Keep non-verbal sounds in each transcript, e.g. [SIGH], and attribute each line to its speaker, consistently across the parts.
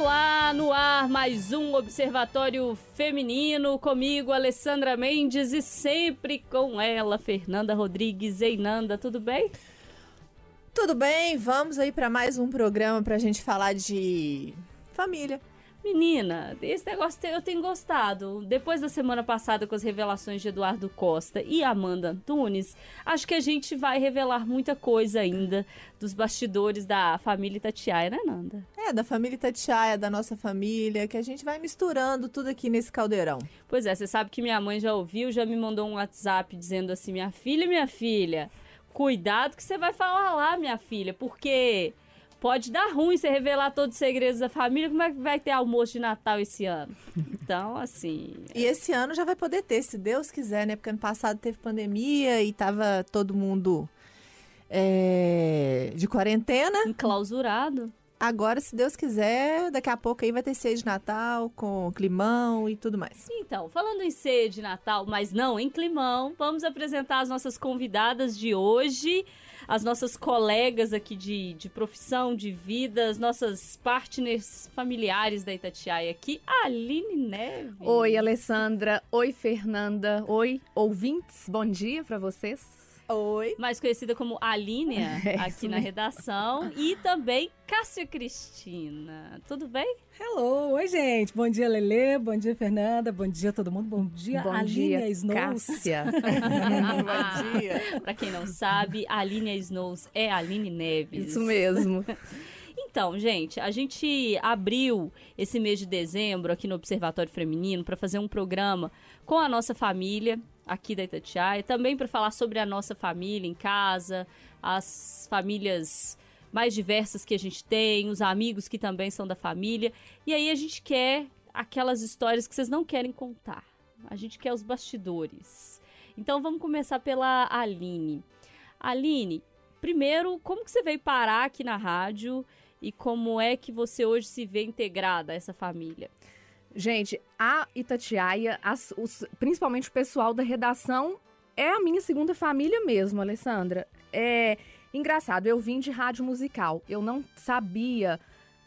Speaker 1: Olá, no ar mais um Observatório Feminino, comigo Alessandra Mendes e sempre com ela, Fernanda Rodrigues Einanda, tudo bem?
Speaker 2: Tudo bem, vamos aí para mais um programa para a gente falar de família.
Speaker 1: Menina, esse negócio eu tenho gostado. Depois da semana passada com as revelações de Eduardo Costa e Amanda Antunes, acho que a gente vai revelar muita coisa ainda dos bastidores da família Itatiaia, né, Nanda?
Speaker 2: É, da família Itatiaia, da nossa família, que a gente vai misturando tudo aqui nesse caldeirão.
Speaker 1: Pois é, você sabe que minha mãe já ouviu, já me mandou um WhatsApp dizendo assim: minha filha, minha filha, cuidado que você vai falar lá, minha filha, porque pode dar ruim você revelar todos os segredos da família. Como é que vai ter almoço de Natal esse ano? Então, assim.
Speaker 2: E esse ano já vai poder ter, se Deus quiser, né? Porque ano passado teve pandemia e tava todo mundo é, de quarentena.
Speaker 1: Enclausurado.
Speaker 2: Agora, se Deus quiser, daqui a pouco aí vai ter ceia de Natal com climão e tudo mais.
Speaker 1: Então, falando em ceia de Natal, mas não em climão, vamos apresentar as nossas convidadas de hoje, as nossas colegas aqui de, de profissão, de vida, as nossas partners familiares da Itatiaia aqui, a Aline Neves.
Speaker 3: Oi, Alessandra. Oi, Fernanda. Oi, ouvintes. Bom dia para vocês.
Speaker 1: Oi. Mais conhecida como Alínia, [LAUGHS] é aqui na redação. E também Cássia Cristina. Tudo bem?
Speaker 4: Hello, oi gente. Bom dia, Lele. Bom dia, Fernanda. Bom dia, todo mundo. Bom dia,
Speaker 3: Bom
Speaker 4: Alínia
Speaker 3: dia,
Speaker 4: Snows.
Speaker 3: Cássia. [LAUGHS]
Speaker 1: Bom [LAUGHS] dia. pra quem não sabe, a Alínia Snows é a Aline Neves.
Speaker 3: Isso mesmo.
Speaker 1: Então, gente, a gente abriu esse mês de dezembro aqui no Observatório Feminino para fazer um programa com a nossa família aqui da Itatiaia, também para falar sobre a nossa família em casa, as famílias mais diversas que a gente tem, os amigos que também são da família. E aí a gente quer aquelas histórias que vocês não querem contar. A gente quer os bastidores. Então vamos começar pela Aline. Aline, primeiro, como que você veio parar aqui na rádio e como é que você hoje se vê integrada a essa família?
Speaker 3: Gente, a Itatiaia, as, os, principalmente o pessoal da redação, é a minha segunda família mesmo, Alessandra. É engraçado, eu vim de rádio musical. Eu não sabia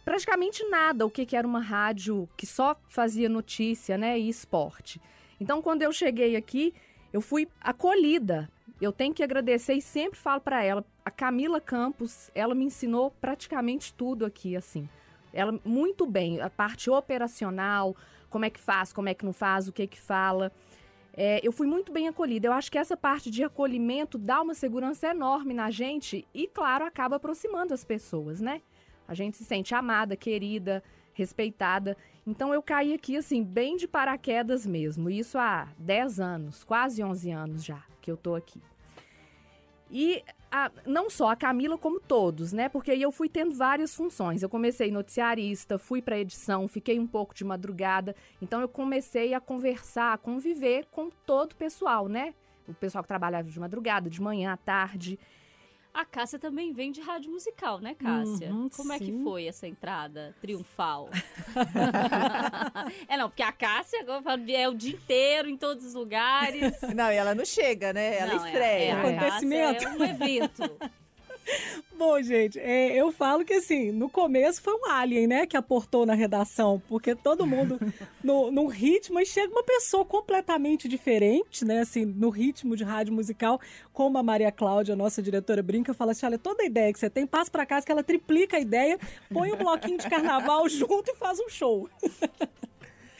Speaker 3: praticamente nada o que, que era uma rádio que só fazia notícia, né, e esporte. Então, quando eu cheguei aqui, eu fui acolhida. Eu tenho que agradecer e sempre falo para ela, a Camila Campos, ela me ensinou praticamente tudo aqui, assim. Ela muito bem, a parte operacional, como é que faz, como é que não faz, o que que fala. É, eu fui muito bem acolhida. Eu acho que essa parte de acolhimento dá uma segurança enorme na gente e, claro, acaba aproximando as pessoas, né? A gente se sente amada, querida, respeitada. Então eu caí aqui, assim, bem de paraquedas mesmo. Isso há 10 anos, quase 11 anos já que eu tô aqui. E a, não só a Camila, como todos, né? Porque aí eu fui tendo várias funções. Eu comecei noticiarista, fui para edição, fiquei um pouco de madrugada. Então eu comecei a conversar, a conviver com todo o pessoal, né? O pessoal que trabalhava de madrugada, de manhã, à tarde.
Speaker 1: A Cássia também vem de rádio musical, né, Cássia?
Speaker 3: Uhum,
Speaker 1: Como é que
Speaker 3: sim.
Speaker 1: foi essa entrada triunfal? [LAUGHS] [LAUGHS] é, não, porque a Cássia é o dia inteiro em todos os lugares.
Speaker 2: Não, e ela não chega, né? Ela
Speaker 1: Não, é-
Speaker 2: estreia.
Speaker 1: É, a
Speaker 4: Acontecimento.
Speaker 1: É um evento. [LAUGHS]
Speaker 4: Bom, gente, é, eu falo que assim, no começo foi um alien, né, que aportou na redação, porque todo mundo [LAUGHS] no, num ritmo e chega uma pessoa completamente diferente, né, assim, no ritmo de rádio musical, como a Maria Cláudia, nossa diretora, brinca, fala assim, olha, toda ideia que você tem, passa pra casa que ela triplica a ideia, põe um bloquinho de carnaval [LAUGHS] junto e faz um show.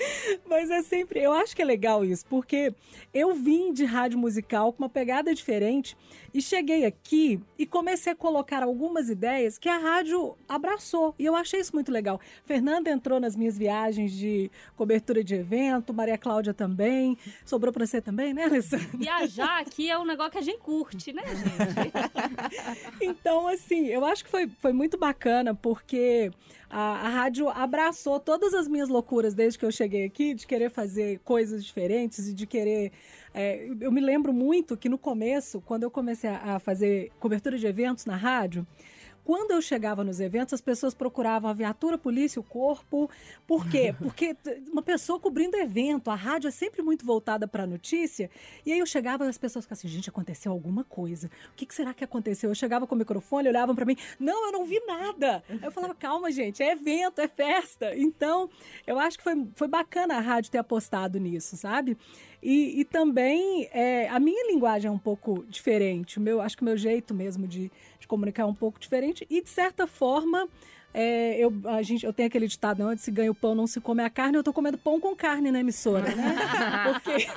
Speaker 4: [LAUGHS] Mas é sempre, eu acho que é legal isso, porque eu vim de rádio musical com uma pegada diferente e cheguei aqui e comecei a colocar algumas ideias que a rádio abraçou. E eu achei isso muito legal. Fernanda entrou nas minhas viagens de cobertura de evento, Maria Cláudia também. Sobrou pra você também, né, Alessandra?
Speaker 1: Viajar aqui é um negócio que a gente curte, né, gente? [LAUGHS]
Speaker 4: Então, assim, eu acho que foi, foi muito bacana, porque a, a rádio abraçou todas as minhas loucuras desde que eu cheguei aqui, de querer fazer coisas diferentes e de querer. é, eu me lembro muito que no começo, quando eu comecei a, a fazer cobertura de eventos na rádio, quando eu chegava nos eventos, as pessoas procuravam a viatura, a polícia, o corpo. Por quê? [LAUGHS] Porque uma pessoa cobrindo evento, a rádio é sempre muito voltada para a notícia. E aí eu chegava e as pessoas ficavam assim: gente, aconteceu alguma coisa. O que, que será que aconteceu? Eu chegava com o microfone, olhavam para mim: não, eu não vi nada. Eu falava: calma, gente, é evento, é festa. Então, eu acho que foi, foi bacana a rádio ter apostado nisso, sabe? E, e também é, a minha linguagem é um pouco diferente. O meu, acho que o meu jeito mesmo de, de comunicar é um pouco diferente. E, de certa forma, é, eu, a gente, eu tenho aquele ditado, onde se ganha o pão, não se come a carne. Eu tô comendo pão com carne na emissora, né? [LAUGHS]
Speaker 2: Porque...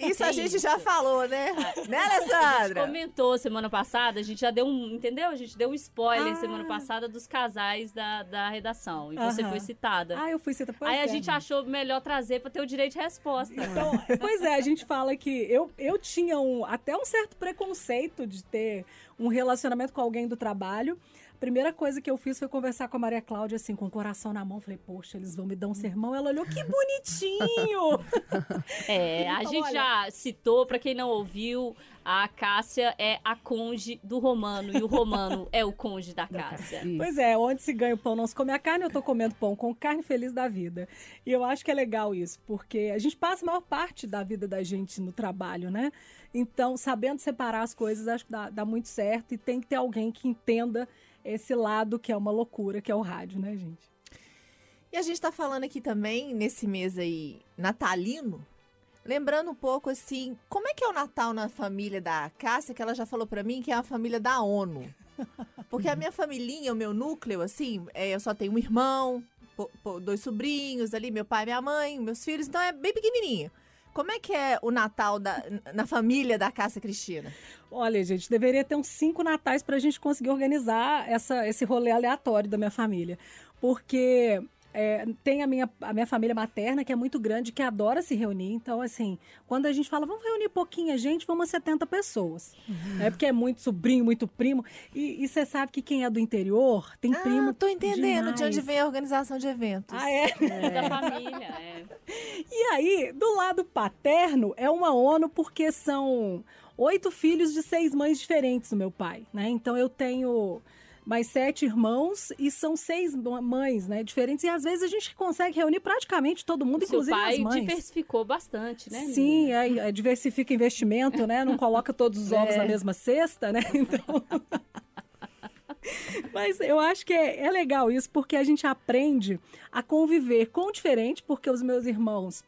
Speaker 2: [LAUGHS] Isso a gente já falou, né? Né, Alessandra?
Speaker 1: A gente comentou semana passada, a gente já deu um, entendeu? A gente deu um spoiler ah. semana passada dos casais da, da redação. E você foi citada.
Speaker 4: Ah, eu fui citada.
Speaker 1: Aí é, a gente achou melhor trazer para ter o direito de resposta.
Speaker 4: Então, pois é, a gente fala que eu, eu tinha um, até um certo preconceito de ter um relacionamento com alguém do trabalho primeira coisa que eu fiz foi conversar com a Maria Cláudia, assim, com o coração na mão. Falei, poxa, eles vão me dar um sermão. Ela olhou, que bonitinho! [LAUGHS]
Speaker 1: é, a então, gente olha... já citou, para quem não ouviu, a Cássia é a conge do Romano e o Romano é o conge da Cássia.
Speaker 4: Pois é, onde se ganha o pão não se come a carne, eu tô comendo pão com carne feliz da vida. E eu acho que é legal isso, porque a gente passa a maior parte da vida da gente no trabalho, né? Então, sabendo separar as coisas, acho que dá, dá muito certo e tem que ter alguém que entenda esse lado que é uma loucura, que é o rádio, né, gente?
Speaker 2: E a gente está falando aqui também, nesse mês aí, natalino, lembrando um pouco assim, como é que é o Natal na família da Cássia, que ela já falou para mim que é a família da ONU. [LAUGHS] Porque a minha família, o meu núcleo, assim, é, eu só tenho um irmão, dois sobrinhos ali, meu pai, minha mãe, meus filhos, então é bem pequenininho. Como é que é o Natal da, na família da Cássia Cristina?
Speaker 4: Olha, gente, deveria ter uns cinco natais para a gente conseguir organizar essa, esse rolê aleatório da minha família. Porque é, tem a minha, a minha família materna, que é muito grande, que adora se reunir. Então, assim, quando a gente fala, vamos reunir pouquinha gente, vamos a 70 pessoas. Uhum. É porque é muito sobrinho, muito primo. E você sabe que quem é do interior tem ah, primo.
Speaker 2: Tô entendendo demais. de onde vem a organização de eventos.
Speaker 1: Ah, é? é. Da família, é. [LAUGHS]
Speaker 4: E aí, do lado paterno, é uma ONU porque são oito filhos de seis mães diferentes do meu pai, né? Então eu tenho mais sete irmãos e são seis mães, né, diferentes. E às vezes a gente consegue reunir praticamente todo mundo, Seu inclusive
Speaker 1: pai
Speaker 4: as mães.
Speaker 1: diversificou bastante, né?
Speaker 4: Sim, é, é, diversifica investimento, né? Não coloca todos os [LAUGHS] ovos é. na mesma cesta, né? [LAUGHS] Então... Mas eu acho que é, é legal isso, porque a gente aprende a conviver com o diferente, porque os meus irmãos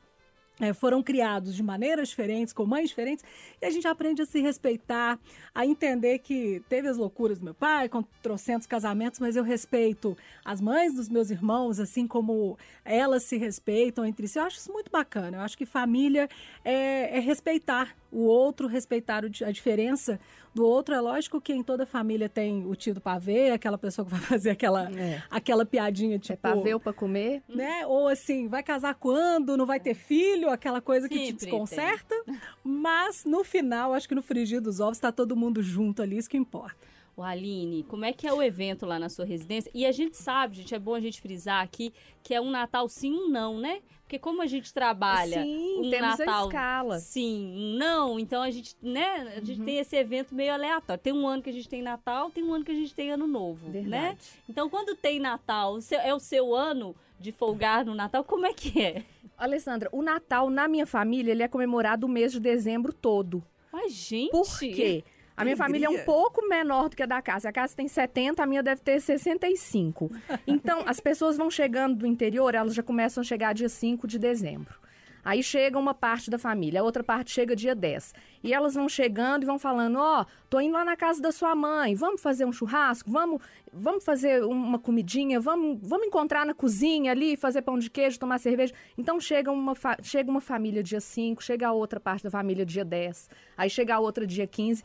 Speaker 4: é, foram criados de maneiras diferentes, com mães diferentes, e a gente aprende a se respeitar, a entender que teve as loucuras do meu pai, com trocentos casamentos, mas eu respeito as mães dos meus irmãos, assim como elas se respeitam entre si. Eu acho isso muito bacana. Eu acho que família é, é respeitar o outro, respeitar a diferença do outro. É lógico que em toda família tem o tio do pavê, aquela pessoa que vai [LAUGHS] fazer aquela, é. aquela piadinha tipo. É
Speaker 3: pavê ou pra comer?
Speaker 4: Né? Ou assim, vai casar quando? Não vai ter filho? Aquela coisa que Sempre te desconcerta. Tem. Mas no final, acho que no frigir dos ovos tá todo mundo junto ali, isso que importa.
Speaker 1: O Aline, como é que é o evento lá na sua residência? E a gente sabe, gente, é bom a gente frisar aqui que é um Natal sim, um não, né? Porque como a gente trabalha
Speaker 3: sim,
Speaker 1: um
Speaker 3: temos
Speaker 1: Natal
Speaker 3: a escala.
Speaker 1: sim, um não, então a gente, né, a gente uhum. tem esse evento meio aleatório. Tem um ano que a gente tem Natal, tem um ano que a gente tem Ano Novo, né? Verdade. né? Então quando tem Natal, é o seu ano de folgar no Natal, como é que é?
Speaker 3: Alessandra, o Natal na minha família, ele é comemorado o mês de dezembro todo.
Speaker 1: Mas, gente...
Speaker 3: Por quê? A minha família é um pouco menor do que a da casa. A casa tem 70, a minha deve ter 65. Então, as pessoas vão chegando do interior, elas já começam a chegar dia 5 de dezembro. Aí chega uma parte da família, a outra parte chega dia 10. E elas vão chegando e vão falando: Ó, oh, tô indo lá na casa da sua mãe, vamos fazer um churrasco, vamos, vamos fazer uma comidinha, vamos, vamos encontrar na cozinha ali, fazer pão de queijo, tomar cerveja. Então chega uma, chega uma família dia 5, chega a outra parte da família dia 10, aí chega a outra dia 15.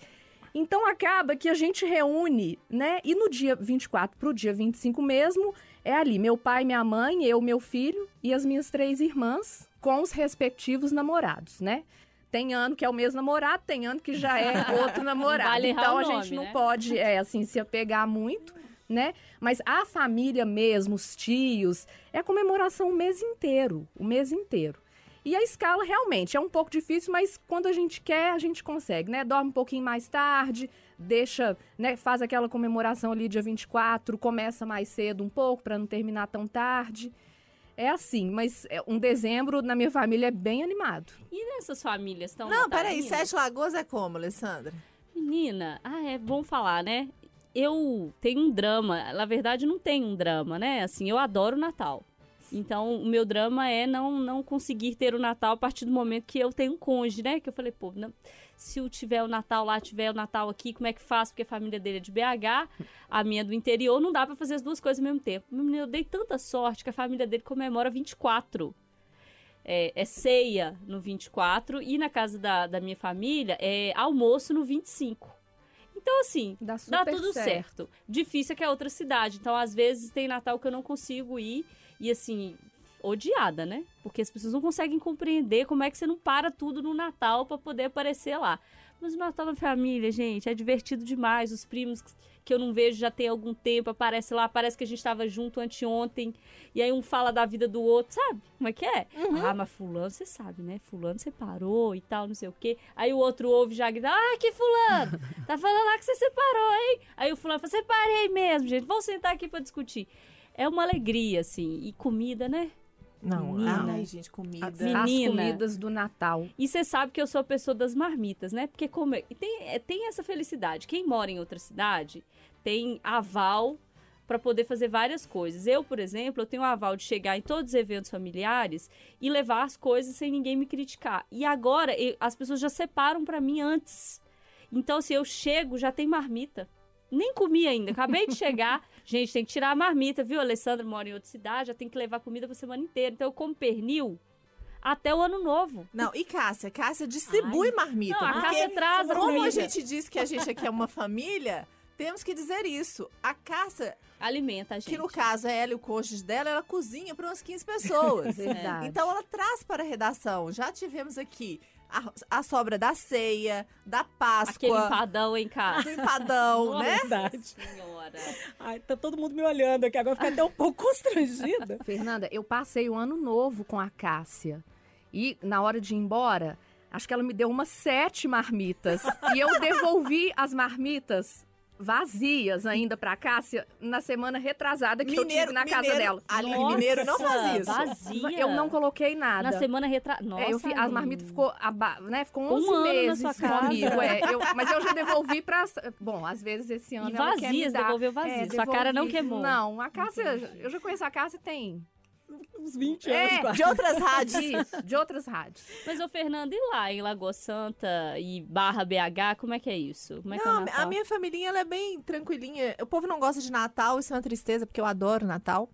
Speaker 3: Então acaba que a gente reúne, né? E no dia 24 para o dia 25 mesmo, é ali meu pai, minha mãe, eu, meu filho e as minhas três irmãs com os respectivos namorados, né? Tem ano que é o mesmo namorado, tem ano que já é [LAUGHS] outro namorado. Vale então a gente não né? pode, é, assim, se apegar muito, né? Mas a família mesmo, os tios, é comemoração o mês inteiro, o mês inteiro. E a escala realmente é um pouco difícil, mas quando a gente quer, a gente consegue, né? Dorme um pouquinho mais tarde, deixa, né, faz aquela comemoração ali dia 24, começa mais cedo um pouco para não terminar tão tarde. É assim, mas é, um dezembro na minha família é bem animado.
Speaker 1: E nessas famílias estão
Speaker 2: Não, peraí, Sete Lagoas é como, Alessandra?
Speaker 1: Menina, ah, é bom falar, né? Eu tenho um drama. Na verdade, não tem um drama, né? Assim, eu adoro o Natal. Então, o meu drama é não, não conseguir ter o Natal a partir do momento que eu tenho um cônjuge, né? Que eu falei, pô, não, se eu tiver o Natal lá, tiver o Natal aqui, como é que faço? Porque a família dele é de BH, a minha é do interior, não dá para fazer as duas coisas ao mesmo tempo. Eu dei tanta sorte que a família dele comemora 24. É, é ceia no 24 e na casa da, da minha família é almoço no 25. Então, assim,
Speaker 3: Dá,
Speaker 1: dá tudo certo. Difícil é que é outra cidade. Então, às vezes, tem Natal que eu não consigo ir. E, assim, odiada, né? Porque as pessoas não conseguem compreender como é que você não para tudo no Natal para poder aparecer lá. Mas o Natal na família, gente, é divertido demais. Os primos que eu não vejo já tem algum tempo, aparece lá, parece que a gente estava junto anteontem, e aí um fala da vida do outro, sabe? Como é que é? Ah, mas fulano, você sabe, né? Fulano separou e tal, não sei o quê. Aí o outro ouve já grita, ah, que fulano! [LAUGHS] Tá falando lá que você separou, hein? Aí o fulano fala, separei mesmo, gente, vamos sentar aqui para discutir. É uma alegria, assim, e comida, né?
Speaker 2: Não,
Speaker 1: Menina.
Speaker 2: ai, gente, comida.
Speaker 3: As
Speaker 1: Menina.
Speaker 3: comidas do Natal.
Speaker 1: E você sabe que eu sou a pessoa das marmitas, né? Porque como e tem, é, tem essa felicidade. Quem mora em outra cidade tem aval para poder fazer várias coisas. Eu, por exemplo, eu tenho aval de chegar em todos os eventos familiares e levar as coisas sem ninguém me criticar. E agora eu- as pessoas já separam para mim antes. Então, se eu chego, já tem marmita. Nem comi ainda, acabei de chegar. [LAUGHS] Gente, tem que tirar a marmita, viu? A Alessandra mora em outra cidade, já tem que levar comida pra semana inteira. Então, eu como pernil até o ano novo.
Speaker 2: Não, e Cássia? Cássia distribui marmita.
Speaker 1: Não, a Cássia traz a
Speaker 2: Como a
Speaker 1: comida.
Speaker 2: gente disse que a gente aqui é uma família, temos que dizer isso. A Cássia,
Speaker 1: Alimenta a gente.
Speaker 2: que no caso é ela e o cônjuge dela, ela cozinha para umas 15 pessoas. [LAUGHS]
Speaker 3: Verdade.
Speaker 2: Então ela traz para a redação. Já tivemos aqui a, a sobra da ceia, da Páscoa,
Speaker 1: Aquele empadão em casa.
Speaker 2: do empadão, né?
Speaker 4: Verdade.
Speaker 1: Senhora.
Speaker 4: Ai, tá todo mundo me olhando aqui. Agora eu fiquei até um pouco [LAUGHS] constrangida.
Speaker 3: Fernanda, eu passei o ano novo com a Cássia. E na hora de ir embora, acho que ela me deu umas sete marmitas. e eu devolvi as marmitas vazias ainda pra Cássia na semana retrasada que eu tive na casa
Speaker 2: mineiro,
Speaker 3: dela.
Speaker 2: Ali,
Speaker 1: Nossa,
Speaker 2: mineiro não faz isso.
Speaker 1: Vazia.
Speaker 3: Eu não coloquei nada.
Speaker 1: Na semana retra... Nossa,
Speaker 3: É, eu fi- as
Speaker 1: amiga.
Speaker 3: marmitas ficou, aba- né, ficou
Speaker 1: Um
Speaker 3: 11
Speaker 1: ano na
Speaker 3: meses
Speaker 1: sua casa.
Speaker 3: comigo. é. Eu- mas eu já devolvi pra... Bom, às vezes esse ano
Speaker 1: E
Speaker 3: ela quer me
Speaker 1: vazias,
Speaker 3: dar.
Speaker 1: devolveu vazias. Sua cara não queimou.
Speaker 3: Não, a Cássia... Eu já conheço a Cássia tem...
Speaker 4: Uns 20
Speaker 3: É,
Speaker 4: anos quase.
Speaker 2: De outras rádios.
Speaker 3: Isso, de outras rádios.
Speaker 1: Mas, ô, Fernanda, e lá em Lagoa Santa e barra BH, como é que é isso? Como é que é o
Speaker 2: Não,
Speaker 1: Natal?
Speaker 2: a minha família ela é bem tranquilinha. O povo não gosta de Natal, isso é uma tristeza, porque eu adoro Natal.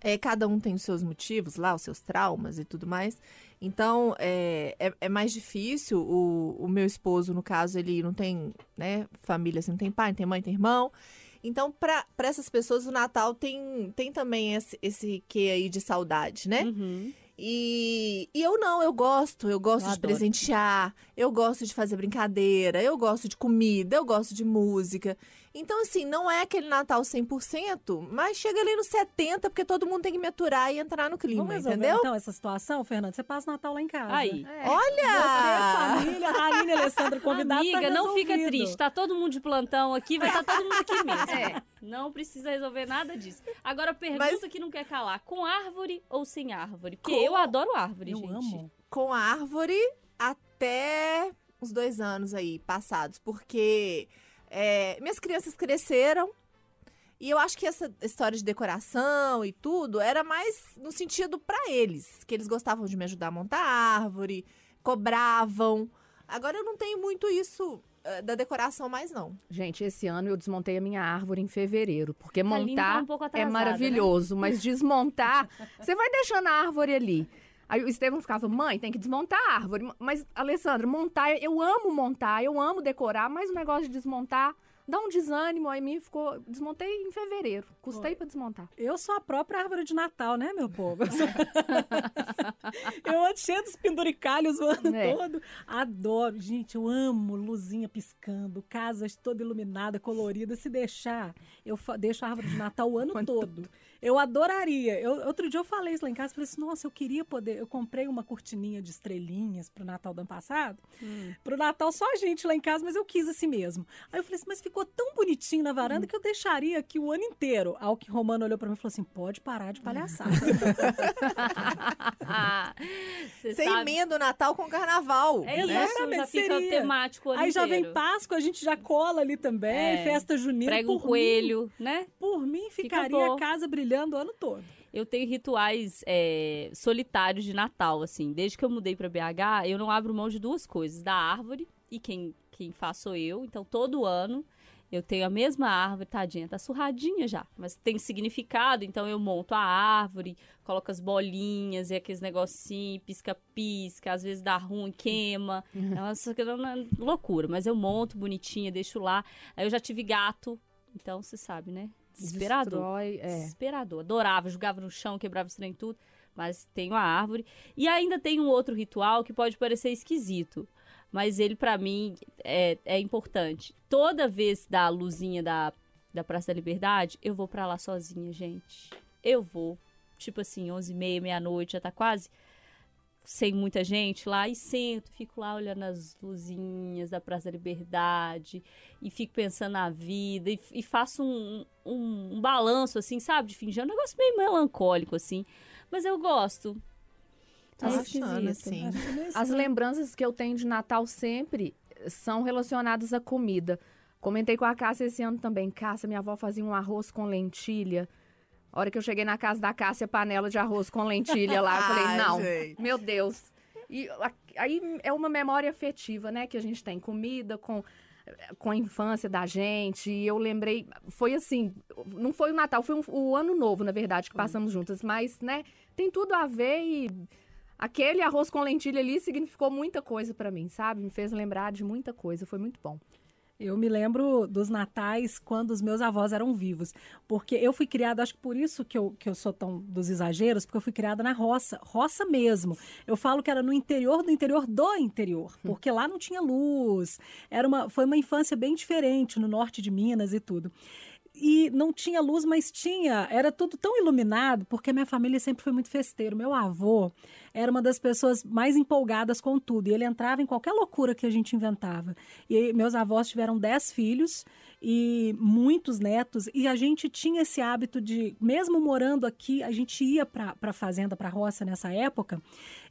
Speaker 2: É, cada um tem os seus motivos lá, os seus traumas e tudo mais. Então, é, é, é mais difícil. O, o meu esposo, no caso, ele não tem né, família, assim, não tem pai, não tem mãe, tem irmão. Então, para essas pessoas, o Natal tem, tem também esse, esse quê aí de saudade, né?
Speaker 1: Uhum.
Speaker 2: E, e eu não, eu gosto, eu gosto
Speaker 1: Eu
Speaker 2: de
Speaker 1: adoro.
Speaker 2: presentear, eu gosto de fazer brincadeira, eu gosto de comida, eu gosto de música. Então, assim, não é aquele Natal 100%, mas chega ali no 70%, porque todo mundo tem que me aturar e entrar no clima,
Speaker 4: Vamos resolver,
Speaker 2: entendeu?
Speaker 4: então, essa situação, Fernanda? Você passa o Natal lá em casa.
Speaker 1: Aí.
Speaker 3: É.
Speaker 2: Olha!
Speaker 4: Você, família, Rainha e Alessandra convidados,
Speaker 1: Amiga,
Speaker 4: tá
Speaker 1: não fica triste. Tá todo mundo de plantão aqui, vai estar todo mundo aqui mesmo. [LAUGHS]
Speaker 3: É.
Speaker 1: Não precisa resolver nada disso. Agora, pergunta
Speaker 2: Mas-
Speaker 1: que não quer calar: com árvore ou sem árvore? Porque
Speaker 2: Com-
Speaker 1: eu adoro árvore,
Speaker 4: Eu
Speaker 1: gente.
Speaker 4: amo.
Speaker 2: Com a árvore até uns dois anos aí passados, porque é, minhas crianças cresceram e eu acho que essa história de decoração e tudo era mais no sentido pra eles, que eles gostavam de me ajudar a montar árvore, cobravam. Agora eu não tenho muito isso da decoração mais não.
Speaker 3: Gente, esse ano eu desmontei a minha árvore em fevereiro, porque
Speaker 1: Aline tá
Speaker 3: montar
Speaker 1: um pouco
Speaker 3: é
Speaker 1: atrasada,
Speaker 3: maravilhoso, mas [LAUGHS] desmontar, você vai deixando a árvore ali. Aí o Estevam ficava, mãe, tem que desmontar a árvore. Mas, Alessandra, montar, eu amo montar, eu amo decorar, mas o negócio de desmontar, dá um desânimo, aí mim ficou, desmontei em fevereiro, custei pra desmontar.
Speaker 4: Eu sou a própria árvore de Natal, né, meu povo? Eu, sou... [LAUGHS] eu ando cheio dos penduricalhos o ano
Speaker 3: É.
Speaker 4: todo. Adoro. Gente, eu amo luzinha piscando, casas toda iluminada, colorida. Se deixar, eu fa- deixo a árvore de Natal o ano todo. Eu adoraria. Eu- outro dia eu falei isso lá em casa, falei assim, nossa, eu queria poder... Eu comprei uma cortininha de estrelinhas pro Natal do ano passado. Pro Natal só a gente lá em casa, mas eu quis assim mesmo. Aí eu falei assim, mas ficou tão bonitinho na varanda que eu deixaria aqui o ano inteiro. Ao que Romano olhou pra mim e falou assim, pode parar de palhaçada. [LAUGHS] [LAUGHS]
Speaker 1: Você
Speaker 2: Você
Speaker 1: sabe.
Speaker 2: emenda o Natal com o carnaval.
Speaker 1: É
Speaker 2: né?
Speaker 1: isso, já
Speaker 4: Exatamente,
Speaker 1: fica
Speaker 4: seria.
Speaker 1: temático ano
Speaker 4: Aí já vem. Páscoa, a gente já cola ali também,
Speaker 1: É.
Speaker 4: festa junina.
Speaker 1: Prega um
Speaker 4: por
Speaker 1: coelho, né?
Speaker 4: Mim, por mim,
Speaker 1: Fica
Speaker 4: ficaria
Speaker 1: bom.
Speaker 4: a casa brilhando o ano todo.
Speaker 1: Eu tenho rituais é, solitários de Natal, assim. Desde que eu mudei pra BH, eu não abro mão de duas coisas. Da árvore, e quem, quem faz sou eu. Então, todo ano, eu tenho a mesma árvore, tadinha, tá surradinha já. Mas tem significado, então eu monto a árvore, coloco as bolinhas e aqueles negocinhos, pisca-pisca, às vezes dá ruim, queima. É uma é loucura, mas eu monto bonitinha, deixo lá. Aí eu já tive gato, então você sabe, né? Desesperador.
Speaker 3: Destrói, é.
Speaker 1: Desesperador. Adorava, jogava no chão, quebrava os trem tudo. Mas tenho a árvore. E ainda tem um outro ritual que pode parecer esquisito. Mas ele, pra mim, é, é importante. Toda vez da luzinha da, da Praça da Liberdade, eu vou pra lá sozinha, gente. Eu vou. Tipo assim, 11h30, meia-noite, já tá quase sem muita gente lá. E sento, fico lá olhando as luzinhas da Praça da Liberdade. E fico pensando na vida. E, e faço um, um, um balanço, assim, sabe? De ano. Um negócio meio melancólico, assim. Mas eu gosto.
Speaker 2: Tô
Speaker 1: É
Speaker 2: achando, assim.
Speaker 3: As lembranças que eu tenho de Natal sempre são relacionadas à comida. Comentei com a Cássia esse ano também. Cássia, minha avó fazia um arroz com lentilha. A hora que eu cheguei na casa da Cássia, panela de arroz com lentilha lá, eu falei, [LAUGHS]
Speaker 2: Ai,
Speaker 3: não,
Speaker 2: gente.
Speaker 3: meu Deus. E aí é uma memória afetiva, né, que a gente tem. Comida com, com a infância da gente. E eu lembrei, foi assim, não foi o Natal, foi um- o ano novo, na verdade, que passamos juntas. Mas, né, tem tudo a ver e aquele arroz com lentilha ali significou muita coisa pra mim, sabe? Me fez lembrar de muita coisa, foi muito bom.
Speaker 4: Eu me lembro dos natais quando os meus avós eram vivos. Porque eu fui criada, acho que por isso que eu, que eu sou tão dos exageros, porque eu fui criada na roça, roça mesmo. Eu falo que era no interior do interior do interior, porque lá não tinha luz. Era uma, foi uma infância bem diferente no norte de Minas e tudo. E não tinha luz, mas tinha, era tudo tão iluminado, porque minha família sempre foi muito festeiro. Meu avô era uma das pessoas mais empolgadas com tudo, e ele entrava em qualquer loucura que a gente inventava. E meus avós tiveram dez filhos e muitos netos, e a gente tinha esse hábito de, mesmo morando aqui, a gente ia para a fazenda, para a roça nessa época.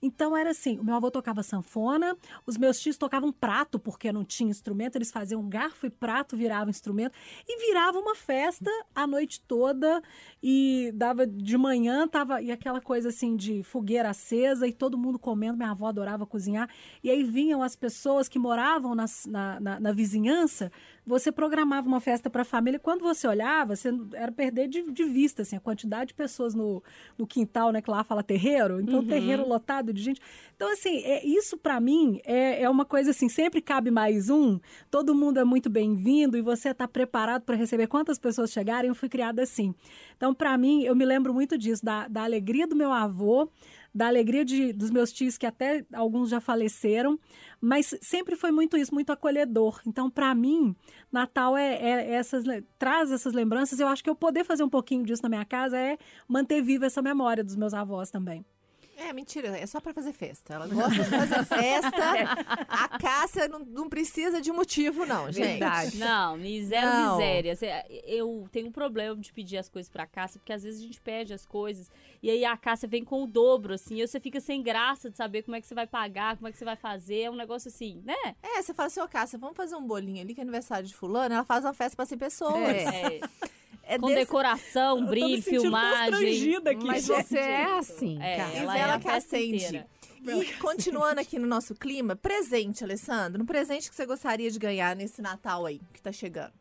Speaker 4: Então era assim: o meu avô tocava sanfona, os meus tios tocavam prato, porque não tinha instrumento, eles faziam garfo e prato, viravam instrumento, e virava uma festa a noite toda, e dava de manhã, tava, e aquela coisa assim de fogueira acesa, e todo mundo comendo, minha avó adorava cozinhar, e aí vinham as pessoas que moravam nas- na, na, na vizinhança, você programava uma festa para a família, quando você olhava, você era perder de, de vista, assim, a quantidade de pessoas no, no quintal, né, que lá fala terreiro, então terreiro lotado de gente. Então, assim, é, isso para mim é, é uma coisa assim, sempre cabe mais um, todo mundo é muito bem-vindo e você está preparado para receber quantas pessoas chegarem, eu fui criada assim. Então, para mim, eu me lembro muito disso, da, da alegria do meu avô, da alegria de, dos meus tios, que até alguns já faleceram, mas sempre foi muito isso, muito acolhedor. Então, para mim, Natal é, é essas, traz essas lembranças. Eu acho que eu poder fazer um pouquinho disso na minha casa é manter viva essa memória dos meus avós também.
Speaker 2: É, mentira, é só pra fazer festa. Ela gosta de fazer festa. [LAUGHS] A Cássia não, não precisa de motivo, não, gente.
Speaker 3: Verdade.
Speaker 1: Não, zero
Speaker 2: Não.
Speaker 1: miséria. Eu tenho um problema de pedir as coisas pra Cássia, porque às vezes a gente pede as coisas e aí a Cássia vem com o dobro, assim, e você fica sem graça de saber como é que você vai pagar, como é que você vai fazer. É um negócio assim, né?
Speaker 2: É, você fala assim, ô Cássia, vamos fazer um bolinho ali que é aniversário de fulano. Ela faz uma festa pra 100 pessoas.
Speaker 3: É. [LAUGHS]
Speaker 1: É,
Speaker 2: É
Speaker 1: com
Speaker 2: desse-
Speaker 1: decoração,
Speaker 4: Eu tô me
Speaker 1: brilho, filmagem.
Speaker 4: aqui,
Speaker 3: Mas
Speaker 4: gente.
Speaker 3: você é assim,
Speaker 1: É,
Speaker 3: cara.
Speaker 2: E
Speaker 1: ela
Speaker 2: vela
Speaker 1: é a
Speaker 2: que
Speaker 1: festa
Speaker 2: acende.
Speaker 1: inteira.
Speaker 2: E continuando aqui no nosso clima, presente, Alessandro. Um presente que você gostaria de ganhar nesse Natal aí, que tá chegando.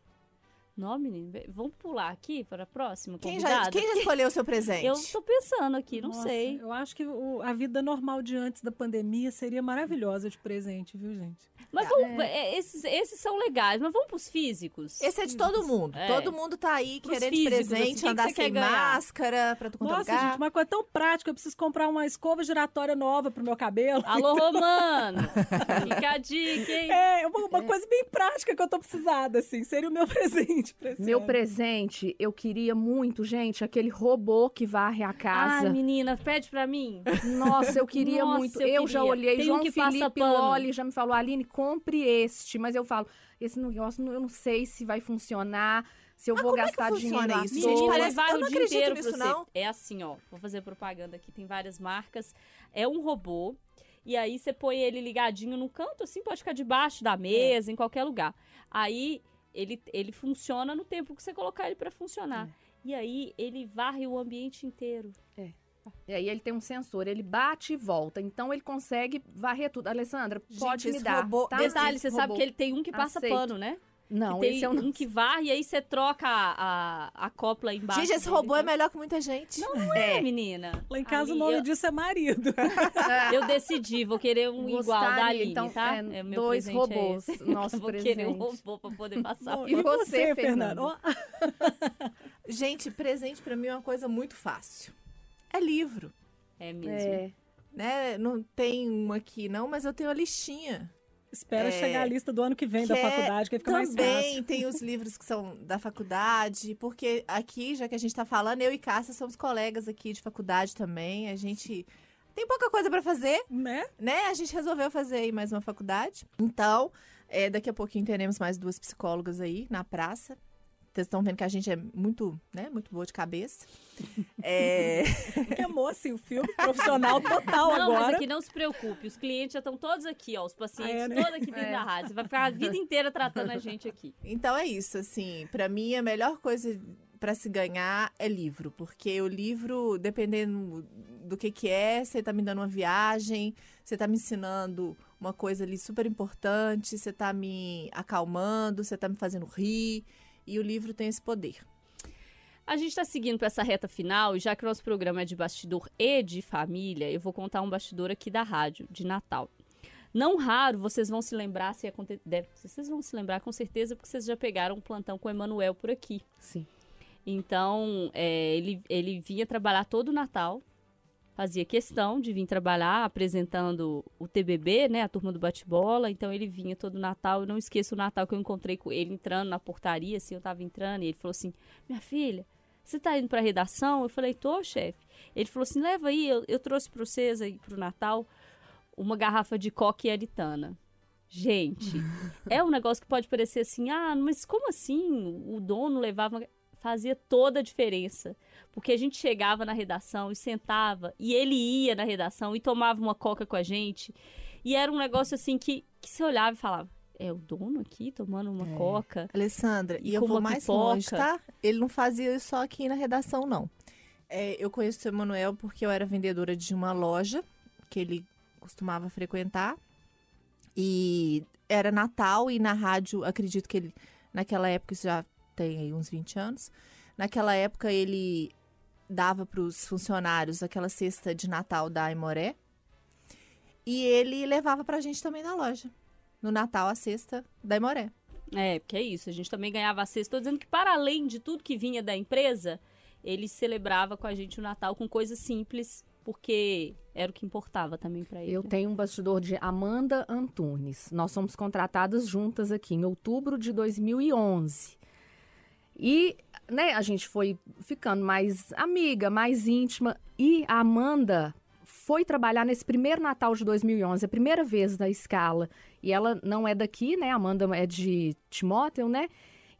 Speaker 1: Não, menino, vamos pular aqui para a próxima
Speaker 2: Quem já, quem já escolheu o seu presente?
Speaker 1: Eu tô pensando aqui, não
Speaker 4: Nossa,
Speaker 1: sei.
Speaker 4: Eu acho que o- a vida normal de antes da pandemia seria maravilhosa de presente, viu, gente?
Speaker 1: Mas vamos, é, esses, esses são legais, mas vamos pros físicos?
Speaker 2: Esse é de todo mundo.
Speaker 1: É.
Speaker 2: Todo mundo tá aí
Speaker 1: Pros
Speaker 2: querendo
Speaker 1: físicos,
Speaker 2: presente,
Speaker 1: assim, que que
Speaker 2: andar
Speaker 1: quer
Speaker 2: sem máscara, pra tu é
Speaker 4: Nossa, gente, uma coisa tão prática. Eu preciso comprar uma escova giratória nova pro meu cabelo.
Speaker 1: Alô, Romano! [LAUGHS] Fica a dica, hein?
Speaker 4: É, uma, uma coisa bem prática que eu tô precisada, assim. Seria o meu [LAUGHS] presente pra esse
Speaker 3: Meu
Speaker 4: ano.
Speaker 3: presente, eu queria muito, gente, aquele robô que varre a
Speaker 1: Ah,
Speaker 3: casa.
Speaker 1: menina, pede pra mim.
Speaker 3: Nossa, eu queria
Speaker 1: Nossa,
Speaker 3: muito.
Speaker 1: eu
Speaker 3: Eu, já
Speaker 1: queria.
Speaker 3: olhei,
Speaker 1: Tem um
Speaker 3: João
Speaker 1: que
Speaker 3: Felipe. Loli já me falou, Aline, compre este. Mas eu falo, esse negócio eu não sei se vai funcionar, se eu
Speaker 2: Mas
Speaker 3: vou
Speaker 2: como é que
Speaker 3: gastar dinheiro à
Speaker 2: isso,
Speaker 3: toa.
Speaker 2: gente? Parece-
Speaker 1: vai
Speaker 2: eu
Speaker 1: o
Speaker 2: não acredito
Speaker 1: inteiro
Speaker 2: nisso, não.
Speaker 1: É assim, ó. Vou fazer propaganda aqui. Tem várias marcas. É um robô. E aí você põe ele ligadinho no canto, assim, pode ficar debaixo da mesa, em qualquer lugar. Aí ele, ele funciona no tempo que você colocar ele pra funcionar. E aí ele varre o ambiente inteiro.
Speaker 3: E aí ele tem um sensor, ele bate e volta. Então ele consegue varrer tudo. Alessandra, pode
Speaker 2: esse
Speaker 3: me dar.
Speaker 2: robô-
Speaker 3: tá?
Speaker 1: Detalhe, você sabe
Speaker 3: robô.
Speaker 1: que ele tem um que passa
Speaker 3: Aceito.
Speaker 1: pano, né?
Speaker 3: Não,
Speaker 1: que tem
Speaker 3: esse eu não.
Speaker 1: um que varre e aí você troca a, a, a copla embaixo.
Speaker 2: Gente, esse robô é melhor que muita gente.
Speaker 1: Não é, menina.
Speaker 4: Lá em casa
Speaker 1: Ali,
Speaker 4: o nome
Speaker 1: eu-
Speaker 4: disso é marido.
Speaker 1: Eu decidi, vou querer um igual da Aline,
Speaker 3: então,
Speaker 1: tá?
Speaker 3: é,
Speaker 1: meu
Speaker 3: dois
Speaker 1: é
Speaker 3: robôs, [LAUGHS] nosso
Speaker 1: eu vou
Speaker 3: presente.
Speaker 1: querer um robô pra poder passar.
Speaker 4: Não,
Speaker 3: E você, Fernando? [LAUGHS]
Speaker 2: Gente, presente pra mim é uma coisa muito fácil. É livro,
Speaker 1: É mesmo.
Speaker 3: É.
Speaker 2: né? Não tem uma aqui não, mas eu tenho a listinha.
Speaker 4: Espera
Speaker 2: É,
Speaker 4: chegar a lista do ano que vem da
Speaker 2: que é
Speaker 4: faculdade, que aí fica mais
Speaker 2: Também
Speaker 4: fácil. [LAUGHS]
Speaker 2: tem os livros que são da faculdade, porque aqui, já que a gente tá falando, eu e Cássia somos colegas aqui de faculdade também. A gente tem pouca coisa pra fazer,
Speaker 4: Né?
Speaker 2: né? A gente resolveu fazer aí mais uma faculdade. Então, é, daqui a pouquinho teremos mais duas psicólogas aí na praça. Vocês estão vendo que a gente é muito, né? Muito boa de cabeça. [LAUGHS] É... [LAUGHS]
Speaker 4: Queimou, assim, o filme profissional total
Speaker 1: Não, mas
Speaker 4: agora.
Speaker 1: aqui não se preocupe, os clientes já estão todos aqui, ó, os pacientes
Speaker 4: é, né?
Speaker 1: todos aqui dentro
Speaker 3: É.
Speaker 1: da rádio. Você vai ficar a vida inteira tratando a gente aqui.
Speaker 2: Então é isso, assim, Pra mim a melhor coisa pra se ganhar é livro, porque o livro, dependendo do que que é, você tá me dando uma viagem, você tá me ensinando uma coisa ali super importante, você tá me acalmando, você tá me fazendo rir, e o livro tem esse poder.
Speaker 1: A gente está seguindo para essa reta final, e já que o nosso programa é de bastidor e de família, eu vou contar um bastidor aqui da rádio, de Natal. Não raro, vocês vão se lembrar, se aconte... deve... vocês vão se lembrar com certeza, porque vocês já pegaram um plantão com o Emanuel por aqui.
Speaker 3: Sim.
Speaker 1: Então, é, ele, ele vinha trabalhar todo o Natal, fazia questão de vir trabalhar apresentando o TBB, né, a turma do bate-bola. Então, ele vinha todo o Natal. Eu não esqueço o Natal que eu encontrei com ele entrando na portaria, assim, eu tava entrando, e ele falou assim: Minha filha, você tá indo pra redação? Eu falei: Tô, chefe. Ele falou assim: Leva aí, eu, eu trouxe pra vocês aí pro Natal uma garrafa de coque e aritana. Gente, [LAUGHS] é um negócio que pode parecer assim, ah, mas como assim? O dono levava. Fazia toda a diferença. Porque a gente chegava na redação e sentava, e ele ia na redação e tomava uma coca com a gente. E era um negócio assim que, que você olhava e falava: é o dono aqui tomando uma coca?
Speaker 2: Alessandra, e,
Speaker 1: E
Speaker 2: eu vou mais
Speaker 1: pipoca.
Speaker 2: longe, tá? Ele não fazia isso só aqui na redação, não. É, eu conheço o seu Emanuel porque eu era vendedora de uma loja que ele costumava frequentar. E era Natal e na rádio, acredito que ele, naquela época, isso já tem aí uns 20 anos. Naquela época ele dava para os funcionários aquela cesta de Natal da Aimoré. E ele levava pra gente também na loja. No Natal, a cesta da Aimoré.
Speaker 1: É, porque é isso. A gente também ganhava a cesta. Estou dizendo que, para além de tudo que vinha da empresa, ele celebrava com a gente o Natal com coisas simples, porque era o que importava também para ele.
Speaker 3: Eu tenho um bastidor de Amanda Antunes. Nós somos contratadas juntas aqui em outubro de 2011. E, né, a gente foi ficando mais amiga, mais íntima. E a Amanda foi trabalhar nesse primeiro Natal de 2011, a primeira vez da escala. E ela não é daqui, né? A Amanda é de Timóteo, né?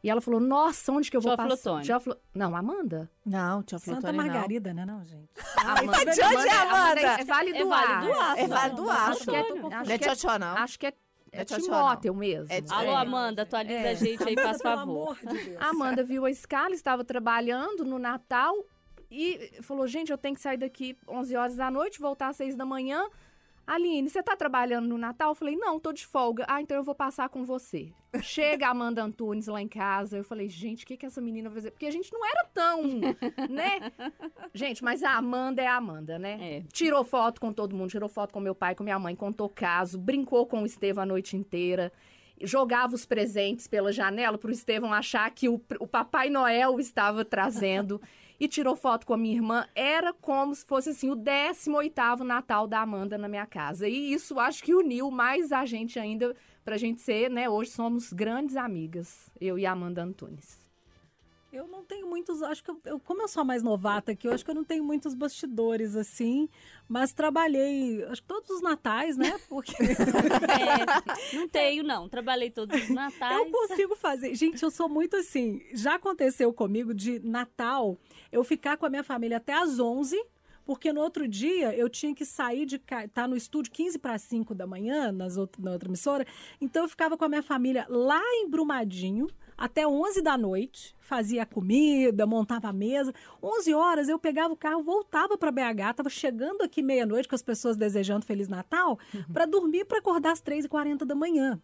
Speaker 3: E ela falou: Nossa, onde que eu vou passar?
Speaker 1: Otoni.
Speaker 3: Teófilo- Não, Amanda.
Speaker 2: Não, tia
Speaker 4: Santa
Speaker 2: Flotone não.
Speaker 4: Margarida, né, não, gente? [LAUGHS]
Speaker 3: Amanda,
Speaker 2: de onde é, Amanda?
Speaker 3: é Vale do
Speaker 1: É Vale do
Speaker 3: Aço.
Speaker 1: Aço.
Speaker 2: É Vale do Aço.
Speaker 3: Acho que é, acho
Speaker 2: Não é
Speaker 3: que é,
Speaker 2: tchotchó, não.
Speaker 3: acho que é, é
Speaker 2: É tchotchó,
Speaker 3: Timóteo mesmo.
Speaker 2: É de-
Speaker 1: Alô. Amanda, atualiza
Speaker 3: É.
Speaker 1: a gente aí, faz
Speaker 4: Pelo
Speaker 1: favor.
Speaker 4: amor de
Speaker 3: Amanda viu a escala, estava trabalhando no Natal e falou: gente, eu tenho que sair daqui 11 horas da noite, voltar às 6 da manhã. Aline, você tá trabalhando no Natal? Eu falei, não, tô de folga. Ah, então eu vou passar com você. Chega a Amanda Antunes lá em casa. Eu falei, gente, o que, que essa menina vai fazer? Porque a gente não era tão, [LAUGHS] né? Gente, mas a Amanda é a Amanda, né?
Speaker 1: É.
Speaker 3: Tirou foto com todo mundo, tirou foto com meu pai, com minha mãe, contou caso, brincou com o Estevão a noite inteira. Jogava os presentes pela janela pro Estevão achar que o, o Papai Noel estava trazendo. [LAUGHS] e tirou foto com a minha irmã. Era como se fosse assim o 18º Natal da Amanda na minha casa. E isso acho que uniu mais a gente ainda pra gente ser, né? Hoje somos grandes amigas, eu e a Amanda Antunes.
Speaker 4: Eu não tenho muitos, acho que eu, eu- como eu sou mais novata aqui, eu acho que eu não tenho muitos bastidores assim, mas trabalhei, acho que todos os natais, né? Porque [LAUGHS]
Speaker 1: É, não tenho, não. Trabalhei todos os natais.
Speaker 4: eu consigo fazer. Gente, eu sou muito assim. Já aconteceu comigo de Natal eu ficar com a minha família até às 11 porque no outro dia eu tinha que sair de casa, tá no estúdio 15 para 5 da manhã, nas na outra emissora. Então eu ficava com a minha família lá em Brumadinho até 11 da noite, fazia comida, montava a mesa. 11 horas eu pegava o carro, voltava para BH, tava chegando aqui meia-noite com as pessoas desejando Feliz Natal, para dormir para acordar às 3h40 da manhã.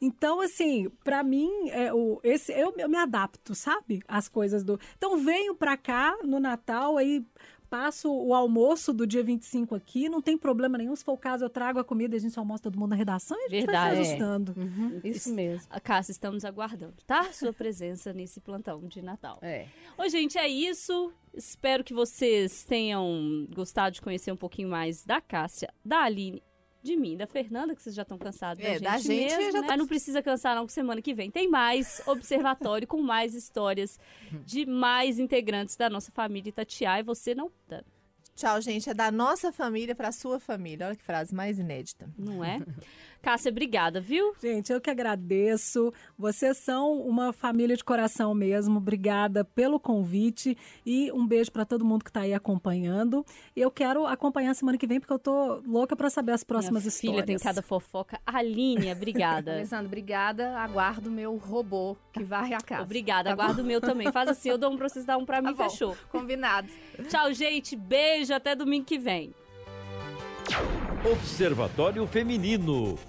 Speaker 4: Então, assim, pra mim, é, o, esse, eu, eu me adapto, sabe? As coisas do. Então, venho pra cá no Natal, aí passo o almoço do dia 25 aqui, não tem problema nenhum. Se for o caso, eu trago a comida e a gente almoça todo mundo na redação e a gente vai
Speaker 1: Verdade.
Speaker 4: se ajustando.
Speaker 3: Isso mesmo.
Speaker 1: A Cássia, estamos aguardando, tá? Sua presença nesse plantão de Natal.
Speaker 3: É.
Speaker 1: Ô, gente, é isso. Espero que vocês tenham gostado de conhecer um pouquinho mais da Cássia, da Aline, de mim, da Fernanda, que vocês já estão cansados
Speaker 2: É,
Speaker 1: da
Speaker 2: da
Speaker 1: gente
Speaker 2: gente
Speaker 1: mesmo,
Speaker 2: já
Speaker 1: né?
Speaker 2: tá-
Speaker 1: Mas não precisa cansar não, que semana que vem tem mais observatório com mais histórias de mais integrantes da nossa família Itatiaia. E você não tá,
Speaker 2: Tchau, gente. É da nossa família pra sua família. Olha que frase mais inédita.
Speaker 1: não é? [LAUGHS] Cássia, obrigada, viu?
Speaker 4: Gente, eu que agradeço. Vocês são uma família de coração mesmo. Obrigada pelo convite e um beijo pra todo mundo que tá aí acompanhando. Eu quero acompanhar semana que vem porque eu tô louca pra saber as próximas
Speaker 1: Minha
Speaker 4: histórias.
Speaker 1: filha tem cada fofoca. Aline, obrigada. [LAUGHS]
Speaker 3: Alessandro, obrigada. Aguardo o meu robô que varre a casa.
Speaker 1: Obrigada,
Speaker 3: Tá
Speaker 1: aguardo o meu também. Faz assim, eu dou um pra vocês, dá um pra mim,
Speaker 3: Tá
Speaker 1: fechou.
Speaker 3: Combinado.
Speaker 1: Tchau, gente. Beijo, até domingo que vem.
Speaker 5: Observatório Feminino.